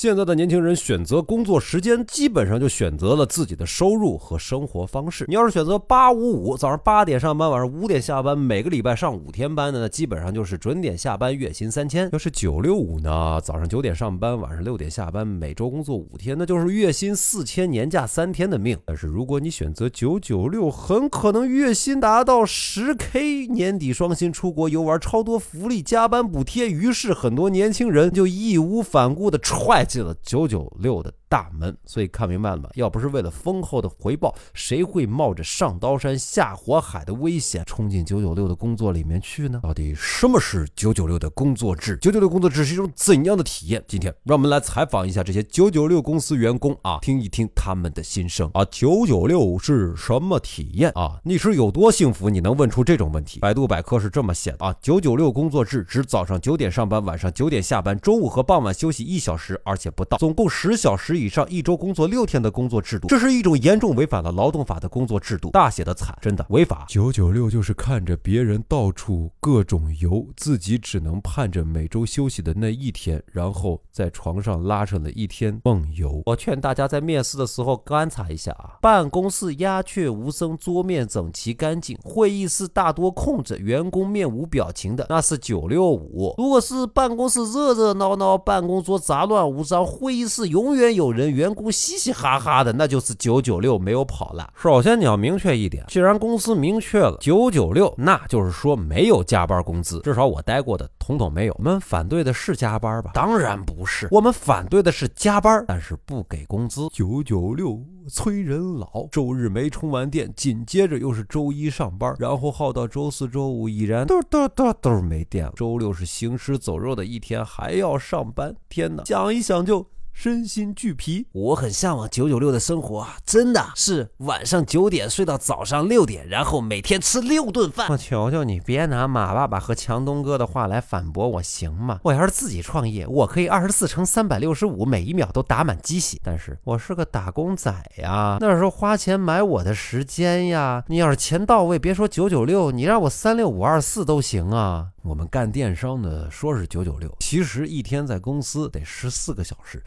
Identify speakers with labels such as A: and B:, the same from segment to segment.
A: 现在的年轻人选择工作时间，基本上就选择了自己的收入和生活方式。你要是选择八五五，早上八点上班，晚上五点下班，每个礼拜上五天班的，那基本上就是准点下班，月薪三千。要是九六五呢，早上九点上班，晚上六点下班，每周工作五天，那就是月薪四千，年假三天的命。但是如果你选择九九六，很可能月薪达到十 K，年底双薪出国游玩，超多福利，加班补贴。于是很多年轻人就义无反顾地踹。进了九九六的。大门，所以看明白了吗？要不是为了丰厚的回报，谁会冒着上刀山下火海的危险冲进九九六的工作里面去呢？到底什么是九九六的工作制？九九六工作制是一种怎样的体验？今天让我们来采访一下这些九九六公司员工啊，听一听他们的心声啊。九九六是什么体验啊？你是有多幸福？你能问出这种问题？百度百科是这么写的啊：九九六工作制指早上九点上班，晚上九点下班，中午和傍晚休息一小时，而且不到，总共十小时。以上一周工作六天的工作制度，这是一种严重违反了劳动法的工作制度，大写的惨，真的违法。九九六就是看着别人到处各种游，自己只能盼着每周休息的那一天，然后在床上拉上了一天梦游。我劝大家在面试的时候观察一下啊，办公室鸦雀无声，桌面整齐干净，会议室大多空着，员工面无表情的，那是九六五。如果是办公室热热闹闹，办公桌杂乱无章，会议室永远有。人员工嘻嘻哈哈的，那就是九九六没有跑了。首先你要明确一点，既然公司明确了九九六，那就是说没有加班工资。至少我待过的统统没有。我们反对的是加班吧？当然不是，我们反对的是加班，但是不给工资。九九六催人老，周日没充完电，紧接着又是周一上班，然后耗到周四周五已然都都都都没电了。周六是行尸走肉的一天，还要上班。天哪，想一想就。身心俱疲，我很向往九九六的生活，真的是晚上九点睡到早上六点，然后每天吃六顿饭。我求求你，别拿马爸爸和强东哥的话来反驳我，行吗？我要是自己创业，我可以二十四乘三百六十五，每一秒都打满鸡血。但是我是个打工仔呀，那时候花钱买我的时间呀。你要是钱到位，别说九九六，你让我三六五二四都行啊。我们干电商的说是九九六，其实一天在公司得十四个小时。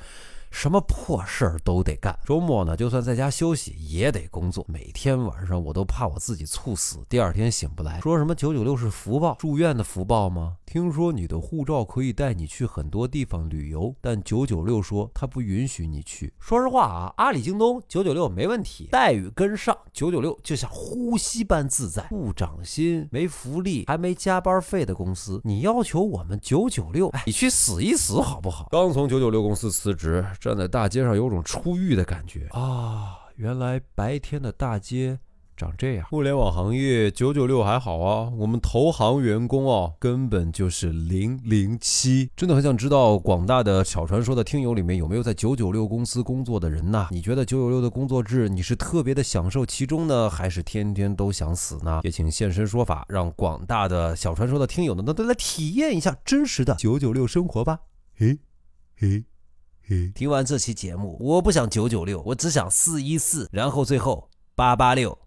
A: 什么破事儿都得干，周末呢，就算在家休息也得工作。每天晚上我都怕我自己猝死，第二天醒不来。说什么九九六是福报，住院的福报吗？听说你的护照可以带你去很多地方旅游，但九九六说他不允许你去。说实话啊，阿里、京东九九六没问题，待遇跟上，九九六就像呼吸般自在，不涨薪、没福利、还没加班费的公司，你要求我们九九六，你去死一死好不好？刚从九九六公司辞职。站在大街上，有种出狱的感觉啊！原来白天的大街长这样。互联网行业九九六还好啊，我们投行员工哦，根本就是零零七。真的很想知道广大的小传说的听友里面有没有在九九六公司工作的人呢？你觉得九九六的工作制你是特别的享受其中呢，还是天天都想死呢？也请现身说法，让广大的小传说的听友呢都来体验一下真实的九九六生活吧。嘿，嘿。听完这期节目，我不想九九六，我只想四一四，然后最后八八六。